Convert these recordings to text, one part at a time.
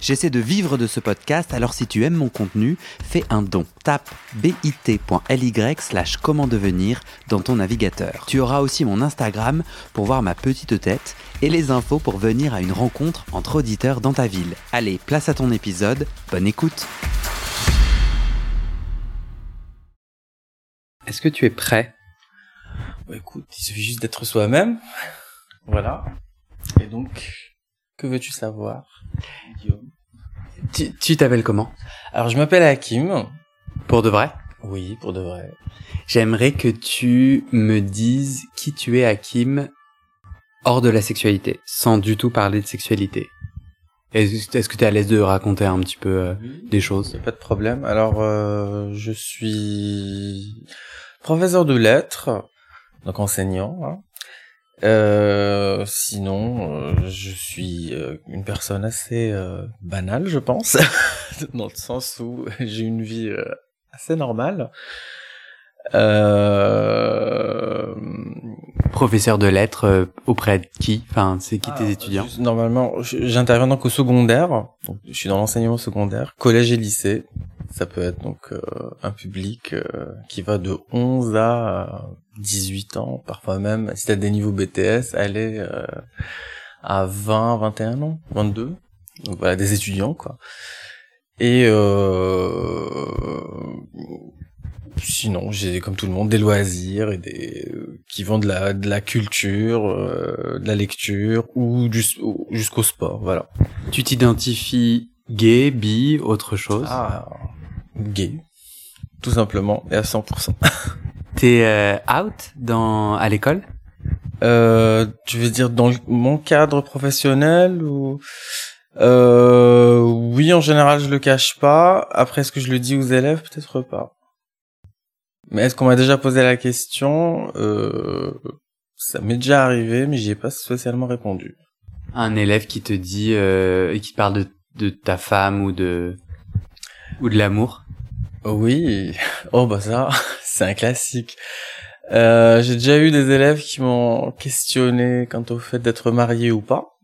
J'essaie de vivre de ce podcast, alors si tu aimes mon contenu, fais un don. Tape bit.ly slash comment devenir dans ton navigateur. Tu auras aussi mon Instagram pour voir ma petite tête et les infos pour venir à une rencontre entre auditeurs dans ta ville. Allez, place à ton épisode, bonne écoute Est-ce que tu es prêt? Bah, écoute, il suffit juste d'être soi-même. Voilà. Et donc, que veux-tu savoir, Guillaume? Tu t'appelles comment? Alors, je m'appelle Hakim. Pour de vrai? Oui, pour de vrai. J'aimerais que tu me dises qui tu es Hakim hors de la sexualité, sans du tout parler de sexualité. Est-ce que tu es à l'aise de raconter un petit peu euh, des choses? pas de problème. Alors, euh, je suis professeur de lettres, donc enseignant. hein. Euh, sinon, euh, je suis euh, une personne assez banale, je pense, dans le sens où j'ai une vie assez normale. Euh, Professeur de lettres euh, auprès de qui? Enfin, c'est qui tes Ah, étudiants? juste- Normalement, j'interviens donc au secondaire. Donc, je suis dans l'enseignement secondaire, collège et lycée. Ça peut être donc euh, un public euh, qui va de 11 à 18 ans, parfois même, si t'as des niveaux BTS, aller euh, à 20, 21 ans, 22. Donc voilà, des étudiants, quoi. Et euh, sinon, j'ai comme tout le monde des loisirs et des qui vont de la de la culture, euh, de la lecture ou du jusqu'au sport, voilà. Tu t'identifies gay, bi, autre chose? Ah, gay, tout simplement et à 100%. T'es euh, out dans à l'école? Euh, tu veux dire dans mon cadre professionnel ou euh, oui, en général, je le cache pas. Après, est-ce que je le dis aux élèves? Peut-être pas. Mais est-ce qu'on m'a déjà posé la question? Euh, Ça m'est déjà arrivé, mais j'y ai pas spécialement répondu. Un élève qui te dit euh, et qui parle de, de ta femme ou de ou de l'amour? Oui. Oh bah ça, c'est un classique. Euh, j'ai déjà eu des élèves qui m'ont questionné quant au fait d'être marié ou pas.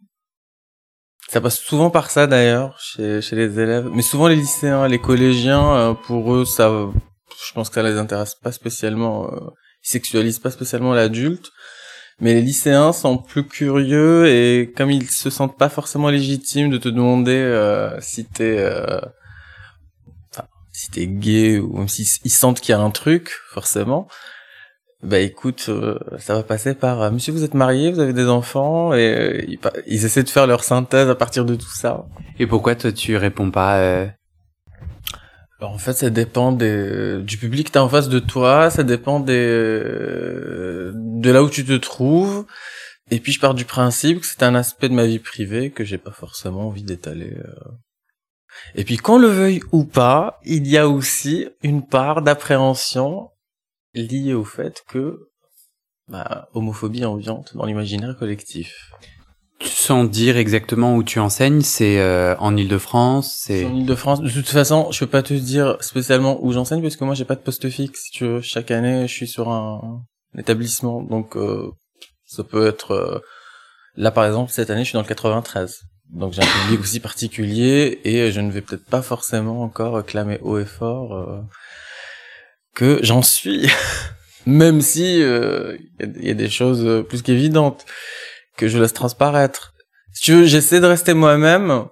Ça passe souvent par ça d'ailleurs chez, chez les élèves, mais souvent les lycéens, les collégiens, euh, pour eux ça, je pense que ça les intéresse pas spécialement, euh, ils sexualisent pas spécialement l'adulte. Mais les lycéens sont plus curieux et comme ils se sentent pas forcément légitimes de te demander euh, si t'es euh, si t'es gay ou même s'ils ils sentent qu'il y a un truc, forcément, bah écoute, euh, ça va passer par euh, Monsieur, vous êtes marié, vous avez des enfants, et euh, ils, ils essaient de faire leur synthèse à partir de tout ça. Et pourquoi toi tu réponds pas en fait, ça dépend du public que t'as en face de toi, ça dépend des, de là où tu te trouves. Et puis je pars du principe que c'est un aspect de ma vie privée que j'ai pas forcément envie d'étaler. euh. Et puis qu'on le veuille ou pas, il y a aussi une part d'appréhension liée au fait que bah, homophobie ambiante dans l'imaginaire collectif. Sans dire exactement où tu enseignes C'est euh, en Île-de-France C'est En Ile-de-France, de toute façon, je peux pas te dire spécialement où j'enseigne parce que moi j'ai pas de poste fixe. Si tu veux, chaque année, je suis sur un, établissement, donc euh, ça peut être. euh, Là, par exemple, cette année, je suis dans le 93, donc j'ai un public aussi particulier et je ne vais peut-être pas forcément encore clamer haut et fort euh, que j'en suis, même si euh, il y a- des choses plus qu'évidentes que je laisse transparaître. Si tu veux, j'essaie de rester moi-même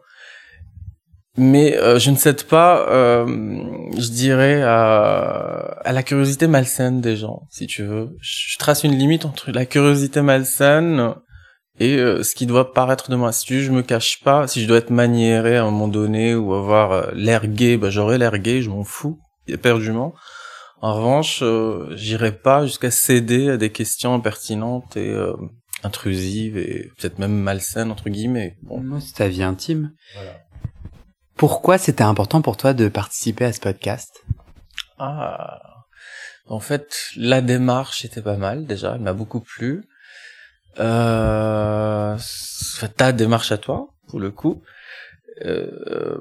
mais euh, je ne cède pas, euh, je dirais, à, à la curiosité malsaine des gens, si tu veux. Je trace une limite entre la curiosité malsaine et euh, ce qui doit paraître de moi. Si tu veux, je me cache pas. Si je dois être maniéré à un moment donné ou avoir euh, l'air gay, bah, j'aurai l'air gay, je m'en fous, éperdument. En revanche, euh, j'irai pas jusqu'à céder à des questions impertinentes et intrusives et peut-être même malsaines, entre guillemets. Bon, Moi, c'est ta vie intime. Voilà. Pourquoi c'était important pour toi de participer à ce podcast? Ah, en fait, la démarche était pas mal déjà, elle m'a beaucoup plu. Euh, ta démarche à toi, pour le coup. Euh,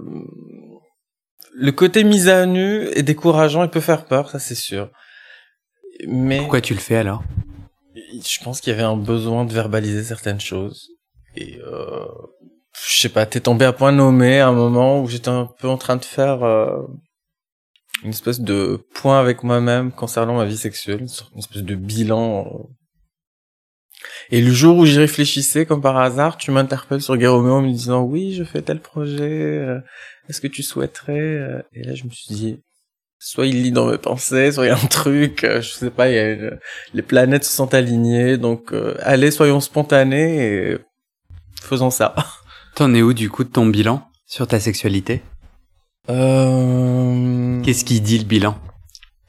le côté mise à nu est décourageant et peut faire peur, ça c'est sûr. Mais pourquoi tu le fais alors? Je pense qu'il y avait un besoin de verbaliser certaines choses et euh, je sais pas, t'es tombé à point nommé à un moment où j'étais un peu en train de faire euh, une espèce de point avec moi-même concernant ma vie sexuelle, une espèce de bilan. Et le jour où j'y réfléchissais, comme par hasard, tu m'interpelles sur Guéromeo en me disant oui, je fais tel projet, euh, est-ce que tu souhaiterais euh? Et là, je me suis dit, soit il lit dans mes pensées, soit il y a un truc, euh, je sais pas, il y a les planètes se sont alignées, donc allez, soyons spontanés et faisons ça. T'en es où du coup de ton bilan sur ta sexualité? Euh... Qu'est-ce qu'il dit le bilan?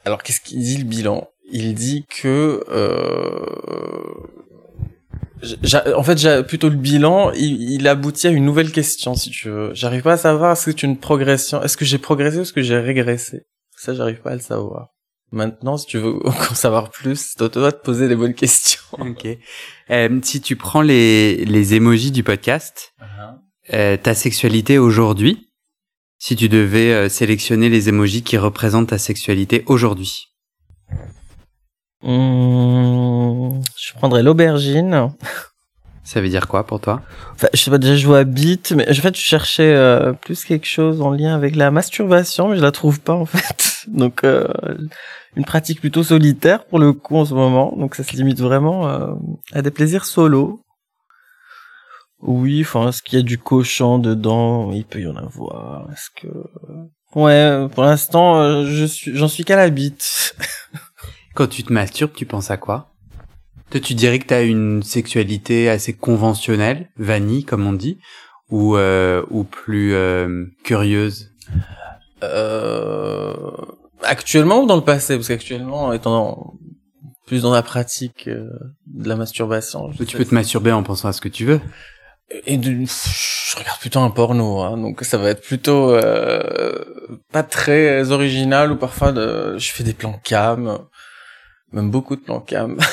Alors qu'est-ce qu'il dit le bilan? Il dit que euh... en fait, j'ai plutôt le bilan, il, il, aboutit à une nouvelle question, si tu veux. J'arrive pas à savoir est-ce que c'est une progression, est-ce que j'ai progressé ou est-ce que j'ai régressé? Ça, j'arrive pas à le savoir. Maintenant, si tu veux en savoir plus, toi de poser les bonnes questions. Ok. Euh, si tu prends les les émojis du podcast, uh-huh. euh, ta sexualité aujourd'hui, si tu devais euh, sélectionner les émojis qui représentent ta sexualité aujourd'hui mmh, Je prendrais l'aubergine. Ça veut dire quoi pour toi? Enfin, Je sais pas, déjà je vois bite, mais en fait je cherchais euh, plus quelque chose en lien avec la masturbation, mais je la trouve pas en fait. Donc euh, une pratique plutôt solitaire pour le coup en ce moment, donc ça se limite vraiment euh, à des plaisirs solo. Oui, enfin, est-ce qu'il y a du cochon dedans? Il peut y en avoir. Est-ce que Ouais, pour l'instant, euh, je suis, j'en suis qu'à la bite. Quand tu te masturbes, tu penses à quoi? Toi, tu dirais que t'as une sexualité assez conventionnelle, vanille, comme on dit, ou euh, ou plus euh, curieuse? Euh, Actuellement ou dans le passé? Parce qu'actuellement, étant plus dans la pratique de la masturbation. Tu peux te masturber en pensant à ce que tu veux. Et de, je regarde plutôt un porno, hein, donc ça va être plutôt euh, pas très original ou parfois de, je fais des plans cam, même beaucoup de plans cam.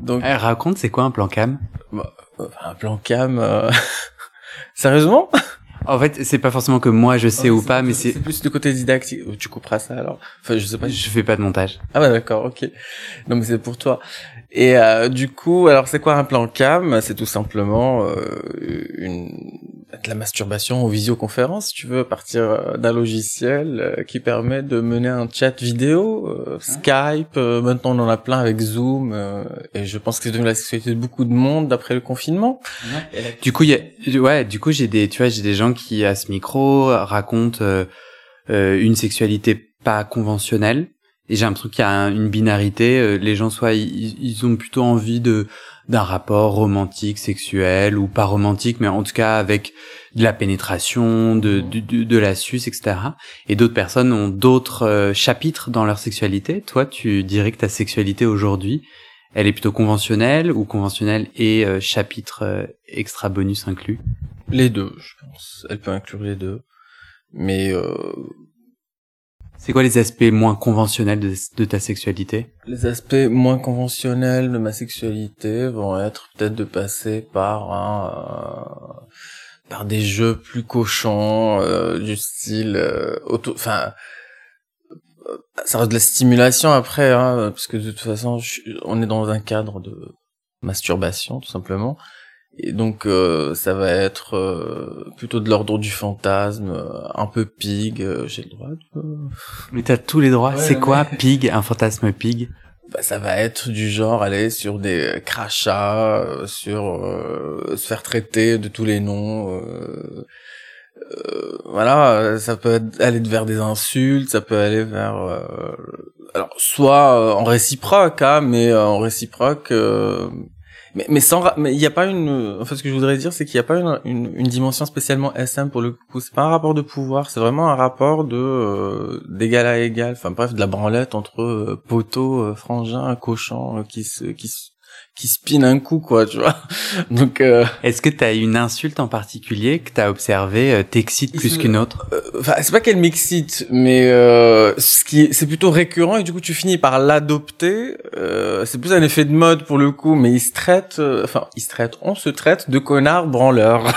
donc eh, raconte, c'est quoi un plan cam? Bah, Un plan cam, euh... sérieusement? En fait, c'est pas forcément que moi je sais ou pas, mais c'est plus du côté didactique. Tu couperas ça alors. Enfin, je sais pas. Je fais pas de montage. Ah bah d'accord, ok. Non mais c'est pour toi. Et euh, du coup, alors c'est quoi un plan cam? C'est tout simplement euh, une de la masturbation en visioconférence, si tu veux, à partir euh, d'un logiciel euh, qui permet de mener un chat vidéo, euh, Skype, maintenant on en a plein avec Zoom, et je pense que c'est devenu la sexualité de beaucoup de monde d'après le confinement. Du coup, il y a, ouais, du coup j'ai des, tu vois, j'ai des gens qui à ce micro racontent une sexualité pas conventionnelle et j'ai l'impression qu'il y a une binarité. Euh, les gens, soit ils, ont plutôt envie de d'un rapport romantique, sexuel ou pas romantique, mais en tout cas avec de la pénétration, de de, de, la suce, etc. Et d'autres personnes ont d'autres euh, chapitres dans leur sexualité. Toi, tu dirais que ta sexualité aujourd'hui, elle est plutôt conventionnelle ou conventionnelle et euh, chapitre extra bonus inclus? Les deux, je pense. Elle peut inclure les deux. Mais c'est quoi les aspects moins conventionnels de, ta sexualité? Les aspects moins conventionnels de ma sexualité vont être peut-être de passer par euh, par des jeux plus cochons euh, du style euh, auto, enfin ça reste de la stimulation après, hein, parce que de toute façon on est dans un cadre de masturbation tout simplement. Et donc euh, ça va être euh, plutôt de l'ordre du fantasme, euh, un peu pig, j'ai le droit de... Mais t'as tous les droits, c'est quoi pig, un fantasme pig? Bah, ça va être du genre aller sur des crachats, sur se faire traiter de tous les noms. voilà, ça peut aller vers des insultes, ça peut aller vers... alors soit en réciproque, hein, mais en réciproque mais, mais sans, mais il n'y a pas une, en fait, ce que je voudrais dire, c'est qu'il n'y a pas une, une, dimension spécialement SM pour le coup. C'est pas un rapport de pouvoir, c'est vraiment un rapport de euh, d'égal à égal. Enfin bref, de la branlette entre euh, poteau, euh, frangin, cochon, euh, qui se, qui se, qui spin un coup quoi tu vois. Donc euh... est-ce que t'as une insulte en particulier que t'as observé euh, t'excite plus qu'une autre? euh, enfin c'est pas qu'elle m'excite mais euh, ce qui c'est plutôt récurrent et du coup tu finis par l'adopter. Euh, c'est plus un effet de mode pour le coup mais il se traite enfin il se traite on se traite de connard branleur.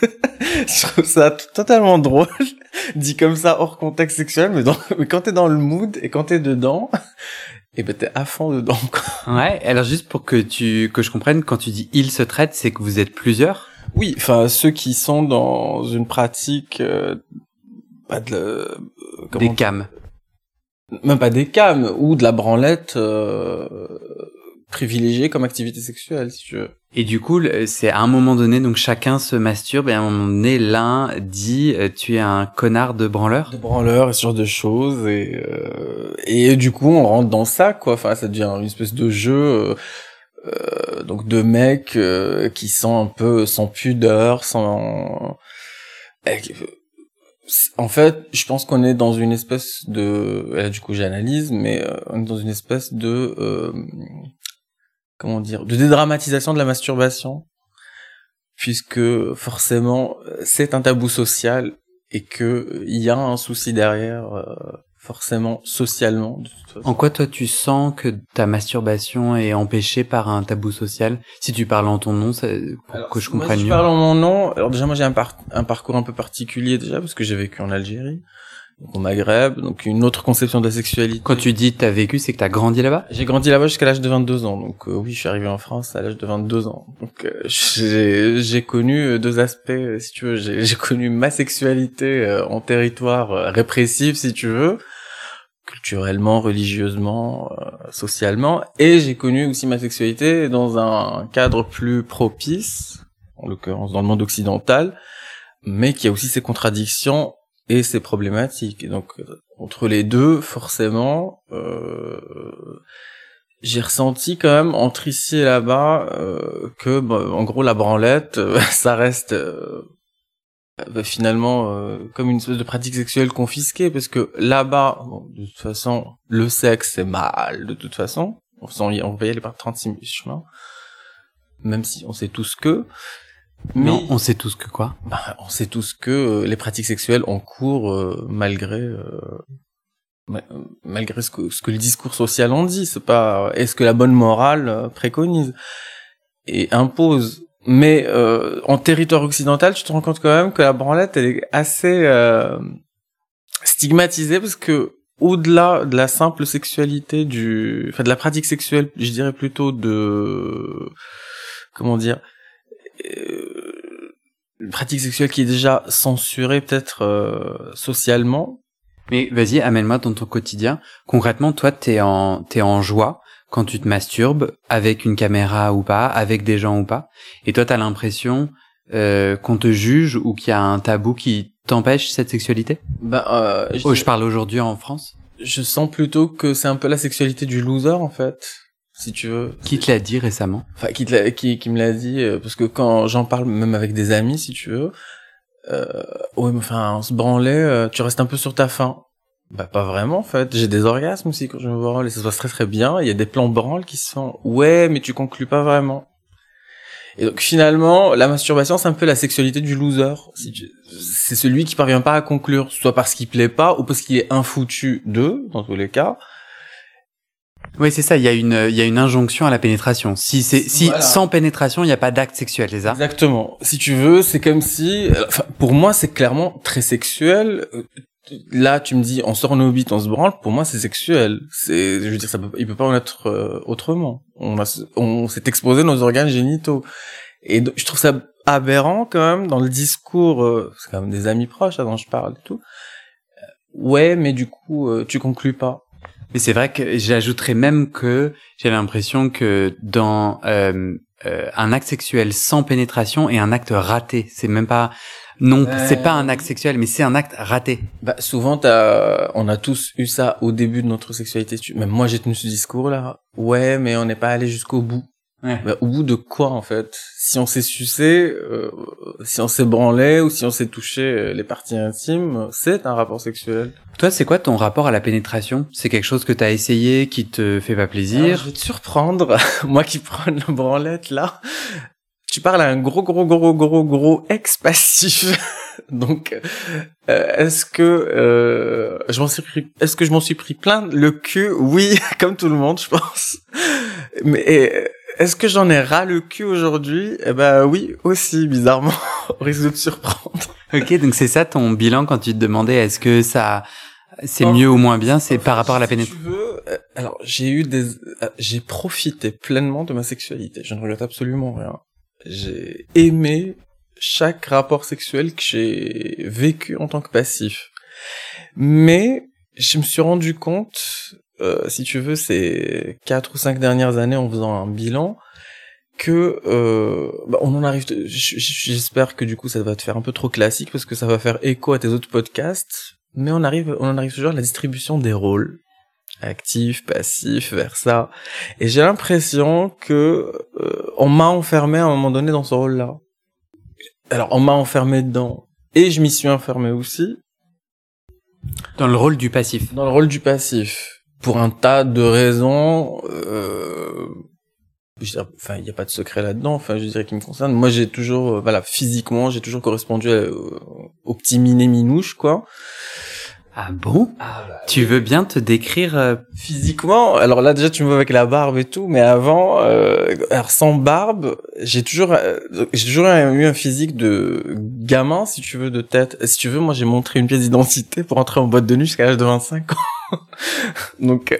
Je trouve ça totalement drôle, dit comme ça hors contexte sexuel, mais, dans, mais quand t'es dans le mood et quand t'es dedans, et ben t'es à fond dedans. Quoi. Ouais. Alors juste pour que tu que je comprenne, quand tu dis ils se traitent, c'est que vous êtes plusieurs? Oui, enfin ceux qui sont dans une pratique, euh, pas de euh, des cams, même pas des cams ou de la branlette euh, privilégiée comme activité sexuelle, si tu veux. Et du coup, c'est à un moment donné, donc chacun se masturbe et à un moment donné, l'un dit euh, tu es un connard de branleur. De branleur et ce genre de choses et euh, et du coup on rentre dans ça quoi. Enfin ça devient une espèce de jeu. Euh, euh donc de mecs qui sont un peu sans pudeur, sans en fait, je pense qu'on est dans une espèce de, là, du coup j'analyse, mais on est dans une espèce de euh, comment dire, de dédramatisation de la masturbation, puisque forcément c'est un tabou social et que il y a un souci derrière, euh, forcément socialement. En quoi toi tu sens que ta masturbation est empêchée par un tabou social? Si tu parles en ton nom, ça, pour que je comprenne moi, si mieux. Je parle en mon nom. Alors déjà moi j'ai un, un parcours un peu particulier déjà parce que j'ai vécu en Algérie au Maghreb, donc une autre conception de la sexualité. Quand tu dis t'as vécu, c'est que t'as grandi là-bas? J'ai grandi là-bas jusqu'à l'âge de 22 ans, donc euh, oui, je suis arrivé en France à l'âge de 22 ans. Donc euh, j'ai connu euh, deux aspects, si tu veux. J'ai connu ma sexualité en territoire répressif, si tu veux, culturellement, religieusement, socialement, et j'ai connu aussi ma sexualité dans un cadre plus propice, en l'occurrence dans le monde occidental, mais qui a aussi ses contradictions et c'est problématique. Donc entre les deux, forcément, euh, j'ai ressenti quand même entre ici et là-bas euh, que, bah, en gros, la branlette, euh, ça reste euh, bah, finalement euh, comme une espèce de pratique sexuelle confisquée, parce que là-bas, de toute façon, le sexe c'est mal, de toute façon. On, on va y aller par 36 000 chemins, même si on sait tous que. Mais on sait tous que quoi? Bah, On sait tous que euh, les pratiques sexuelles ont cours euh, malgré euh, malgré ce que, ce que le discours social en dit. C'est pas est-ce que la bonne morale préconise et impose? Mais en territoire occidental, tu te rends compte quand même que la branlette elle est assez stigmatisée parce que au-delà de la simple sexualité du, enfin de la pratique sexuelle, je dirais plutôt de comment dire euh, une pratique sexuelle qui est déjà censurée peut-être euh, socialement. Mais vas-y, amène-moi dans ton quotidien. Concrètement, toi, t'es en t'es en joie quand tu te masturbes avec une caméra ou pas, avec des gens ou pas, et toi, t'as l'impression euh, qu'on te juge ou qu'il y a un tabou qui t'empêche cette sexualité? Bah, euh, je, oh, je parle aujourd'hui en France? Je sens plutôt que c'est un peu la sexualité du loser en fait si tu veux. Qui te l'a dit récemment? Enfin, qui, qui, qui me l'a dit, euh, parce que quand j'en parle même avec des amis, si tu veux, euh, ouais, mais enfin, on se branlait, euh, tu restes un peu sur ta faim. Bah pas vraiment en fait, j'ai des orgasmes aussi quand je me branle et ça se passe très très bien, il y a des plans branles qui sont ouais mais tu conclus pas vraiment. Et donc finalement, la masturbation c'est un peu la sexualité du loser. C'est celui qui parvient pas à conclure, soit parce qu'il plaît pas ou parce qu'il est infoutu d'eux, dans tous les cas, oui, c'est ça. Il y a une, il y a une injonction à la pénétration. Si c'est, si sans pénétration, il n'y a pas d'acte sexuel, c'est ça? Exactement. Si tu veux, c'est comme si, enfin, pour moi, c'est clairement très sexuel. Là, tu me dis, on sort nos bites, on se branle. Pour moi, c'est sexuel. C'est, je veux dire, ça peut, il peut pas en être euh, autrement. On a, on s'est exposé nos organes génitaux. Et je trouve ça aberrant quand même dans le discours. Euh, c'est quand même des amis proches, là, dont je parle et tout. Ouais, mais du coup, euh, tu conclus pas mais c'est vrai que j'ajouterais même que j'ai l'impression que dans euh, euh, un acte sexuel sans pénétration est un acte raté. C'est même pas non, c'est pas un acte sexuel, mais c'est un acte raté. Bah souvent, as, on a tous eu ça au début de notre sexualité. Même moi, j'ai tenu ce discours-là. Ouais, mais on n'est pas allé jusqu'au bout. Bah, au bout de quoi en fait? Si on s'est sucé, euh, si on s'est branlé ou si on s'est touché euh, les parties intimes, c'est un rapport sexuel. Toi, c'est quoi ton rapport à la pénétration? C'est quelque chose que t'as essayé qui te fait pas plaisir? Je vais te surprendre, moi qui prends la branlette là. Tu parles à un gros gros gros gros gros ex passif. Donc, euh, est-ce que euh, je m'en suis pris Est-ce que je m'en suis pris plein le cul? Oui, comme tout le monde, je pense. Mais est-ce que j'en ai ras le cul aujourd'hui? Eh ben oui, aussi, bizarrement. Au risque de te surprendre. Ok, donc c'est ça ton bilan quand tu te demandais est-ce que ça c'est mieux ou moins bien, c'est par rapport à la pénétration. euh, alors j'ai eu des, euh, j'ai profité pleinement de ma sexualité. Je ne regrette absolument rien. J'ai aimé chaque rapport sexuel que j'ai vécu en tant que passif. Mais je me suis rendu compte, euh, si tu veux, ces quatre ou cinq dernières années en faisant un bilan, que euh, bah, on en arrive. J'espère que du coup ça va te faire un peu trop classique parce que ça va faire écho à tes autres podcasts. Mais on arrive, on en arrive toujours à la distribution des rôles actif, passif, vers ça. Et j'ai l'impression que euh, on m'a enfermé à un moment donné dans ce rôle-là. Alors on m'a enfermé dedans et je m'y suis enfermé aussi. Dans le rôle du passif. Dans le rôle du passif. Pour un tas de raisons. Euh, enfin, il n'y a pas de secret là-dedans. Enfin, je dirais qui me concerne. Moi, j'ai toujours, euh, voilà, physiquement, j'ai toujours correspondu au petit miné minouche, quoi. Ah bon? Ah bah Tu veux bien te décrire euh, physiquement Alors là déjà tu me vois avec la barbe et tout, mais avant, euh, alors sans barbe, j'ai toujours, euh, j'ai toujours eu un physique de gamin, si tu veux, de tête. Si tu veux, moi j'ai montré une pièce d'identité pour entrer en boîte de nuit jusqu'à l'âge de 25 ans. Donc, euh,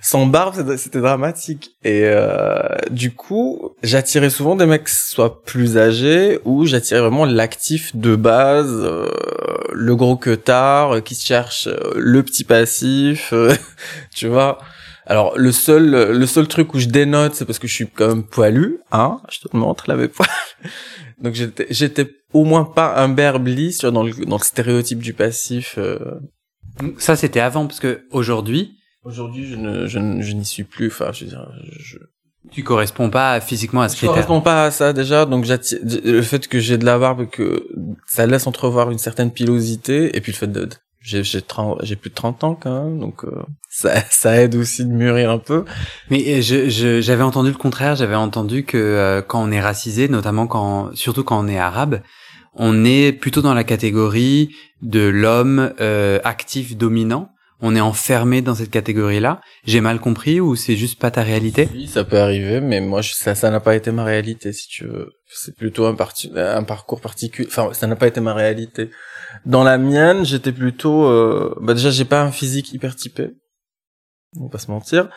sans barbe, c'était dramatique. Et euh, du coup, j'attirais souvent des mecs soit plus âgés ou j'attirais vraiment l'actif de base, euh, le gros que tard, qui cherche le petit passif, tu vois. Alors le seul le seul truc où je dénote, c'est parce que je suis quand même poilu, hein. Je te montre là mes poils. Donc j'étais j'étais au moins pas un berblis dans le dans le stéréotype du passif. Ça, c'était avant, parce que aujourd'hui. Aujourd'hui, je ne, je, je n'y suis plus. Enfin, je veux dire, je. Tu corresponds pas physiquement à ce critère. Je corresponds pas à ça déjà, donc le fait que j'ai de la barbe, que ça laisse entrevoir une certaine pilosité, et puis le fait de, j'ai j'ai j'ai plus de 30 ans quand même donc euh, ça ça aide aussi de mûrir un peu mais euh, je j'avais entendu le contraire j'avais entendu que euh, quand on est racisé notamment quand surtout quand on est arabe on est plutôt dans la catégorie de l'homme euh, actif dominant. On est enfermé dans cette catégorie-là. J'ai mal compris ou c'est juste pas ta réalité? Oui, ça peut arriver, mais moi ça ça n'a pas été ma réalité si tu veux. C'est plutôt un, un parcours particulier. Enfin, ça n'a pas été ma réalité. Dans la mienne, j'étais plutôt. Euh... Bah déjà, j'ai pas un physique hyper typé. On va pas se mentir.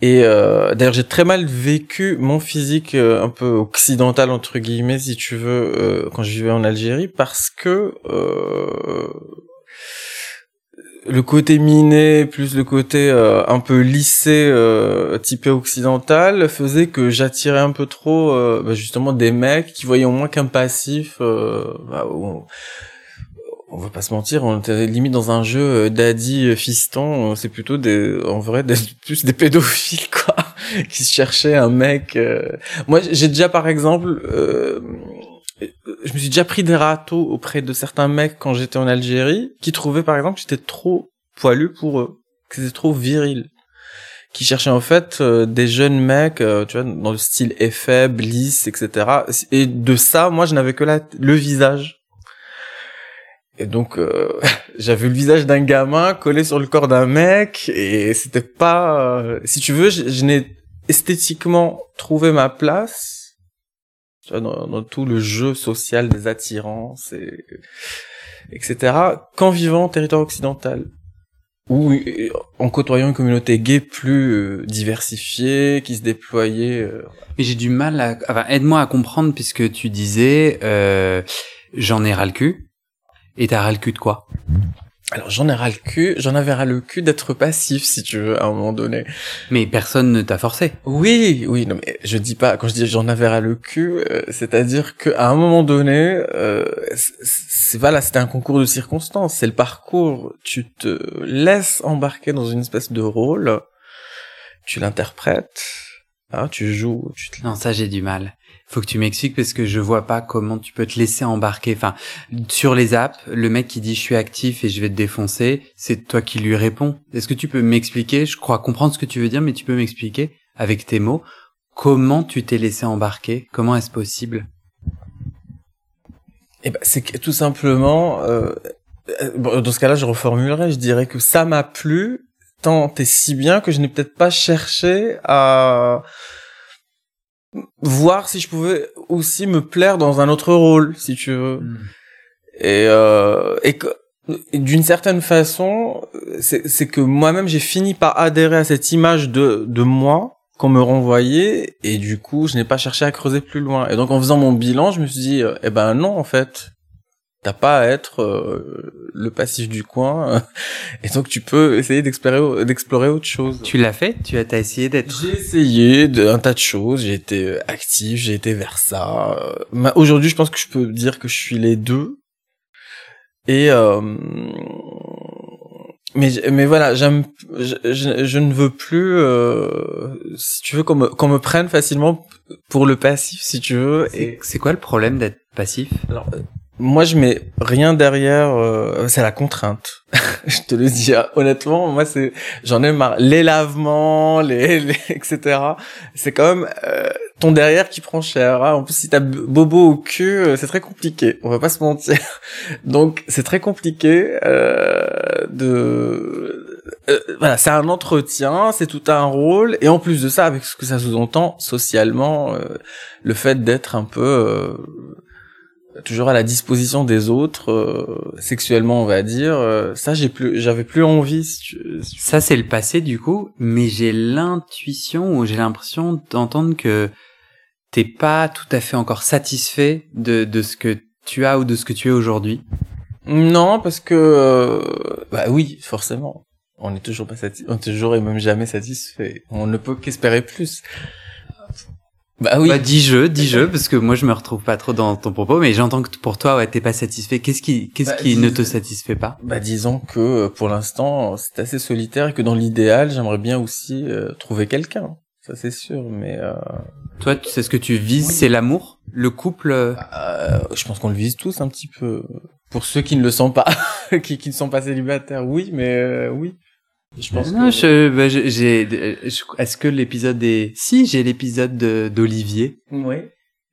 Et euh, d'ailleurs, j'ai très mal vécu mon physique euh, un peu occidental entre guillemets, si tu veux, euh, quand je vivais en Algérie, parce que euh, le côté miné plus le côté un peu lissé, typé occidental, faisait que j'attirais un peu trop, bah, justement, des mecs qui voyaient au moins qu'un passif. Bah, on va pas se mentir, on était limite dans un jeu euh, daddy euh, fiston, c'est plutôt des, en vrai, des, plus des pédophiles quoi, qui cherchaient un mec. Euh. Moi, j'ai déjà par exemple, je me suis déjà pris des râteaux auprès de certains mecs quand j'étais en Algérie, qui trouvaient par exemple que j'étais trop poilu pour eux, que c'était trop viril qui cherchaient en fait des jeunes mecs, tu vois, dans le style effet, lisse, etc. Et de ça, moi, je n'avais que la, le visage et donc euh, j'avais le visage d'un gamin collé sur le corps d'un mec et c'était pas euh, si tu veux je, n'ai esthétiquement trouvé ma place dans, dans, tout le jeu social des attirances et etc qu'en vivant en territoire occidental. Ou euh, en côtoyant une communauté gay plus diversifiée qui se déployait mais j'ai du mal à enfin aide-moi à comprendre puisque tu disais j'en ai ras le cul et t'as ras le cul de quoi? Alors j'en ai ras le cul, j'en avais ras le cul d'être passif si tu veux à un moment donné. Mais personne ne t'a forcé. Oui, oui, non mais je dis pas quand je dis j'en avais ras le cul, euh, c'est-à-dire que à un moment donné, euh, c'est voilà, c'était un concours de circonstances, c'est le parcours, tu te laisses embarquer dans une espèce de rôle, tu l'interprètes, hein, tu joues, tu Non, ça j'ai du mal faut que tu m'expliques parce que je vois pas comment tu peux te laisser embarquer. Enfin, sur les apps, le mec qui dit je suis actif et je vais te défoncer, c'est toi qui lui réponds. Est-ce que tu peux m'expliquer Je crois comprendre ce que tu veux dire, mais tu peux m'expliquer avec tes mots comment tu t'es laissé embarquer? Comment est-ce possible? Eh ben, c'est tout simplement. Euh, dans ce cas-là, je reformulerai. Je dirais que ça m'a plu tant et si bien que je n'ai peut-être pas cherché à voir si je pouvais aussi me plaire dans un autre rôle, si tu veux. Mm. Et, euh, et que d'une certaine façon, c'est que moi-même j'ai fini par adhérer à cette image de, de moi qu'on me renvoyait et du coup je n'ai pas cherché à creuser plus loin. Et donc en faisant mon bilan, je me suis dit, eh ben non en fait, t'as pas à être euh, le passif du coin et donc tu peux essayer d'explorer d'explorer autre chose. Tu l'as fait? Tu as, as essayé d'être J'ai essayé de, un tas de choses, j'ai été actif, j'ai été vers ça. Aujourd'hui, je pense que je peux dire que je suis les deux. Et euh, mais mais voilà, j'aime je, je, ne veux plus euh, si tu veux qu'on me qu'on me prenne facilement pour le passif si tu veux. Et c'est quoi le problème d'être passif? Alors moi je mets rien derrière euh, c'est la contrainte. Je te le dis ah, honnêtement moi c'est j'en ai marre. Les lavements les, les etc c'est quand même euh, ton derrière qui prend cher hein. en plus si t'as bobo au cul euh, c'est très compliqué. On va pas se mentir. Donc c'est très compliqué de voilà c'est un entretien c'est tout un rôle. Et en plus de ça avec ce que ça sous-entend socialement le fait d'être un peu toujours à la disposition des autres euh, sexuellement on va dire euh, ça j'ai plus j'avais plus envie ça c'est le passé du coup mais j'ai l'intuition ou j'ai l'impression d'entendre que t'es pas tout à fait encore satisfait de de ce que tu as ou de ce que tu es aujourd'hui. Non parce que euh, bah oui forcément. On est toujours pas satisfait on est toujours et même jamais satisfait. On ne peut qu'espérer plus bah oui. Bah, dis je, dis je, parce que moi je me retrouve pas trop dans ton propos, mais j'entends que pour toi, ouais, t'es pas satisfait. Qu'est-ce qui, qu'est-ce bah, qui ne te satisfait pas? Bah disons que euh, pour l'instant c'est assez solitaire et que dans l'idéal j'aimerais bien aussi euh, trouver quelqu'un. Ça c'est sûr, mais. Euh... Toi, tu sais ce que tu vises, c'est l'amour, le couple. Euh, je pense qu'on le vise tous un petit peu. Pour ceux qui ne le sont pas, qui, qui ne sont pas célibataires, oui, mais oui. Je pense non, que... Bah, je, j'ai, est-ce que l'épisode est, si, j'ai l'épisode d'Olivier. Oui.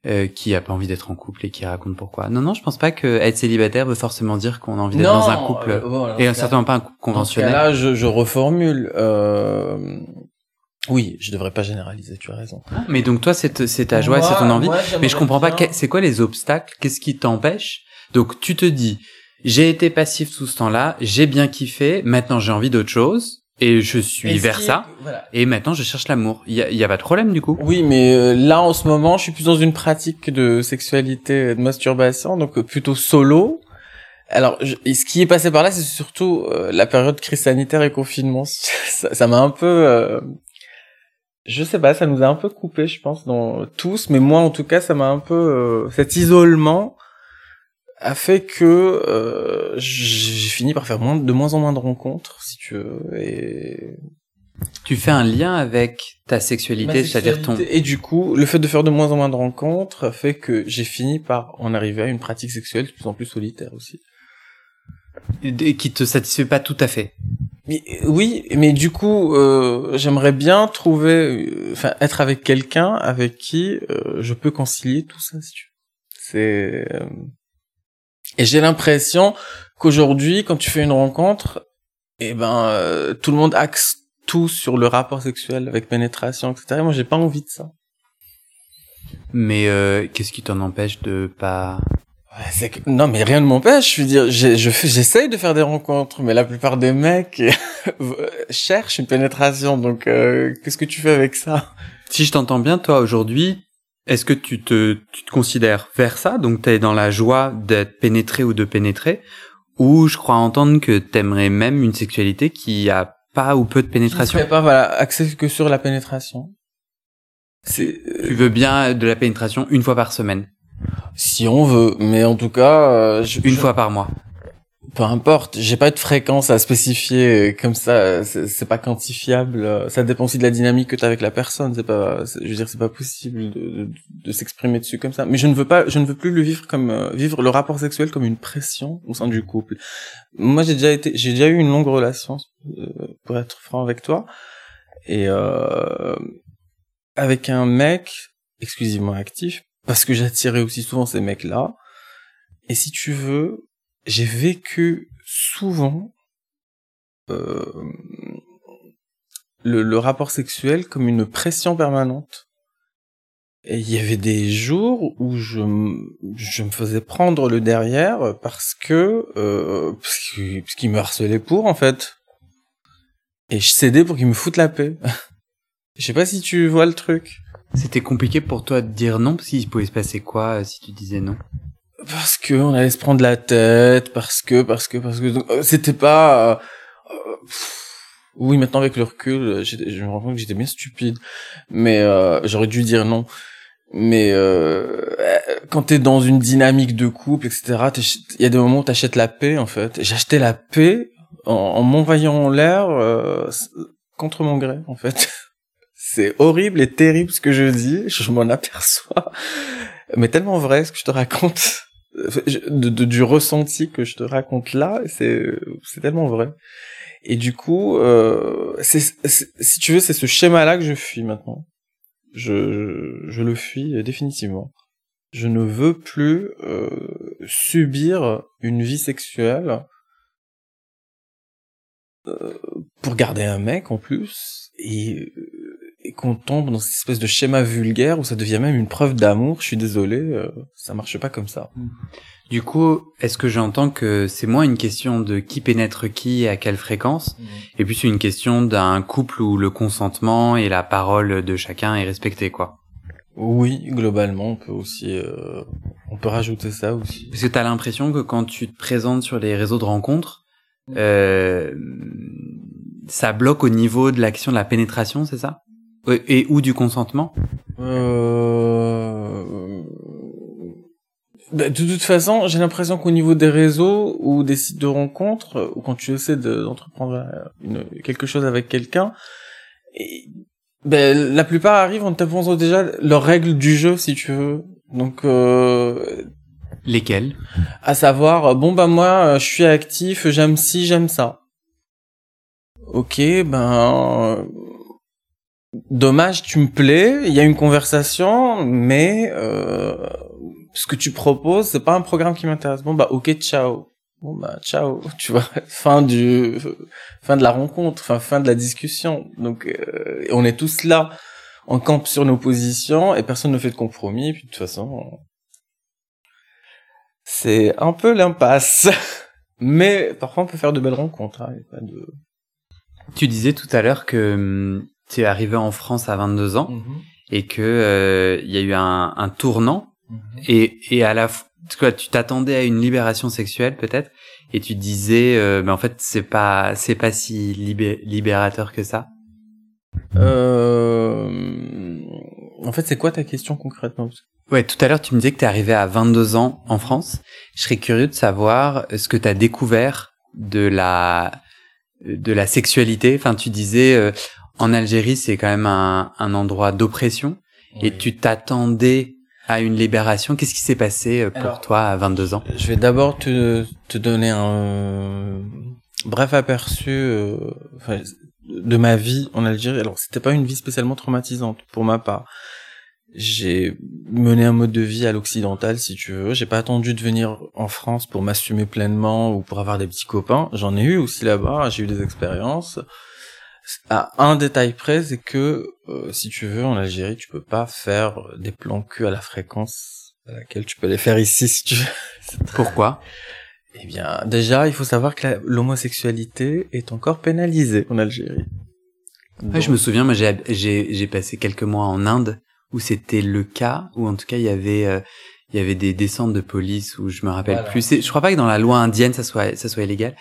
Euh, qui a pas envie d'être en couple et qui raconte pourquoi. Non, non, je pense pas que être célibataire veut forcément dire qu'on a envie d'être dans un couple euh, et certainement pas un couple conventionnel. Là, je, je reformule. Euh... Oui, je devrais pas généraliser, tu as raison. Mais donc toi, c'est, c'est ta joie, c'est ton envie. Mais je comprends pas, c'est quoi les obstacles? Qu'est-ce qui t'empêche? Donc tu te dis, j'ai été passif tout ce temps-là, j'ai bien kiffé, maintenant j'ai envie d'autre chose. Et je suis vers ça. Et maintenant, je cherche l'amour. Il y a, y a, pas de problème du coup? Oui, mais euh, là en ce moment, je suis plus dans une pratique de sexualité, de masturbation, donc euh, plutôt solo. Alors, ce qui est passé par là, c'est surtout euh, la période crise sanitaire et confinement. ça m'a un peu, je sais pas, ça nous a un peu coupé, je pense, dans tous. Mais moi, en tout cas, ça m'a un peu cet isolement a fait que euh, j'ai fini par faire moins, de moins en moins de rencontres, si tu veux. Et tu fais un lien avec ta sexualité, c'est-à-dire ton. Et du coup, le fait de faire de moins en moins de rencontres a fait que j'ai fini par en arriver à une pratique sexuelle de plus en plus solitaire aussi. Et qui te satisfait pas tout à fait. Mais, oui, mais du coup, euh, j'aimerais bien trouver, euh, enfin, être avec quelqu'un avec qui euh, je peux concilier tout ça, si tu veux. C'est euh, et j'ai l'impression qu'aujourd'hui, quand tu fais une rencontre, eh ben, euh, tout le monde axe tout sur le rapport sexuel avec pénétration, etc. moi, j'ai pas envie de ça. Mais euh, qu'est-ce qui t'en empêche de pas ouais, que... Non, mais rien ne m'empêche. Je veux dire, j'essaye de faire des rencontres, mais la plupart des mecs cherchent une pénétration. Donc, euh, qu'est-ce que tu fais avec ça? Si je t'entends bien, toi aujourd'hui, est-ce que tu te, tu te considères vers ça? Donc tu es dans la joie d'être pénétré ou de pénétrer? Ou je crois entendre que t'aimerais même une sexualité qui a pas ou peu de pénétration? Qui pas voilà, axé que sur la pénétration. C'est... Tu veux bien de la pénétration une fois par semaine? Si on veut, mais en tout cas... Euh, une fois par mois peu importe, j'ai pas de fréquence à spécifier comme ça, c'est pas quantifiable. Ça dépend aussi de la dynamique que tu as avec la personne. C'est pas, je veux dire, c'est pas possible de, de, s'exprimer dessus comme ça. Mais je ne veux pas, je ne veux plus le vivre comme euh, vivre le rapport sexuel comme une pression au sein du couple. Moi, j'ai déjà été, j'ai déjà eu une longue relation, euh, pour être franc avec toi, et euh, avec un mec exclusivement actif, parce que j'attirais aussi souvent ces mecs-là. Et si tu veux, j'ai vécu souvent euh, le, rapport sexuel comme une pression permanente. Et il y avait des jours où je, me faisais prendre le derrière parce que euh, parce qu'il me harcelait pour en fait. Et je cédais pour qu'il me foute la paix. je sais pas si tu vois le truc. C'était compliqué pour toi de dire non parce qu'il pouvait se passer quoi euh, si tu disais non? Parce que on allait se prendre la tête, parce que parce que parce que euh, c'était pas. Euh, oui, maintenant avec le recul, je me rends compte que j'étais bien stupide, mais j'aurais dû dire non mais euh, quand t'es dans une dynamique de couple, etc., il y a des moments où t'achètes la paix, en fait. J'achetais la paix en, en m'envoyant en l'air euh, contre mon gré, en fait. C'est horrible et terrible ce que je dis, je m'en aperçois, mais tellement vrai ce que je te raconte, de, du ressenti que je te raconte là, c'est c'est tellement vrai. Et du coup, euh, si tu veux, c'est ce schéma-là que je fuis maintenant je, je le fuis définitivement. Je ne veux plus euh, subir une vie sexuelle euh, pour garder un mec en plus et qu'on tombe dans cette espèce de schéma vulgaire où ça devient même une preuve d'amour. Je suis désolé, euh, ça marche pas comme ça. Mmh. Du coup, est-ce que j'entends que c'est moins une question de qui pénètre qui et à quelle fréquence, mmh. et puis c'est une question d'un couple où le consentement et la parole de chacun est respecté, quoi? Oui, globalement, on peut aussi, euh, on peut rajouter ça aussi. Parce que t'as l'impression que quand tu te présentes sur les réseaux de rencontres, mmh. euh, ça bloque au niveau de la question de la pénétration, c'est ça? Et ou du consentement euh bah, de toute façon, j'ai l'impression qu'au niveau des réseaux ou des sites de rencontres, ou quand tu essaies d'entreprendre une, quelque chose avec quelqu'un, ben, la plupart arrivent en t'imposant déjà leurs règles du jeu, si tu veux. Donc, euh, lesquelles À savoir, bon bah moi, je suis actif, j'aime ci, j'aime ça. Ok, ben dommage, tu me plais, il y a une conversation, mais euh, ce que tu proposes, c'est pas un programme qui m'intéresse. Bon bah ok, ciao. Bon bah ciao, tu vois, fin du fin de la rencontre, fin fin de la discussion. Donc euh, on est tous là, on campe sur nos positions et personne ne fait de compromis. Puis de toute façon, c'est un peu l'impasse. Mais parfois on peut faire de belles rencontres. Hein. Tu disais tout à l'heure que hum, tu es arrivé en France à 22 ans. Mm-hmm. Et que euh, il y a eu un, un tournant Mhm. Et, et à la fois, tu t'attendais à une libération sexuelle peut-être, et tu disais, euh, mais en fait c'est pas c'est pas si libérateur que ça? Euh... En fait, c'est quoi ta question concrètement? Ouais, tout à l'heure tu me disais que t'es arrivé à 22 ans en France. Je serais curieux de savoir ce que t'as découvert de la de la sexualité? Enfin, tu disais euh, en Algérie c'est quand même un, un endroit d'oppression, et tu t'attendais à une libération. Qu'est-ce qui s'est passé euh, pour toi à 22 ans? Je vais d'abord te, te donner un bref aperçu euh, de ma vie en Algérie. Alors, c'était pas une vie spécialement traumatisante pour ma part. J'ai mené un mode de vie à l'occidental, si tu veux. J'ai pas attendu de venir en France pour m'assumer pleinement ou pour avoir des petits copains. J'en ai eu aussi là-bas. J'ai eu des expériences à un détail près, c'est que euh, si tu veux en Algérie, tu peux pas faire des plans cul à la fréquence à laquelle tu peux les faire ici si tu veux. Pourquoi? Eh bien, déjà, il faut savoir que l'homosexualité est encore pénalisée en Algérie. je me souviens, moi j'ai j'ai passé quelques mois en Inde où c'était le cas, où en tout cas il y avait euh, il y avait des descentes de police où je me rappelle plus. Je crois pas que dans la loi indienne ça soit ça soit illégal,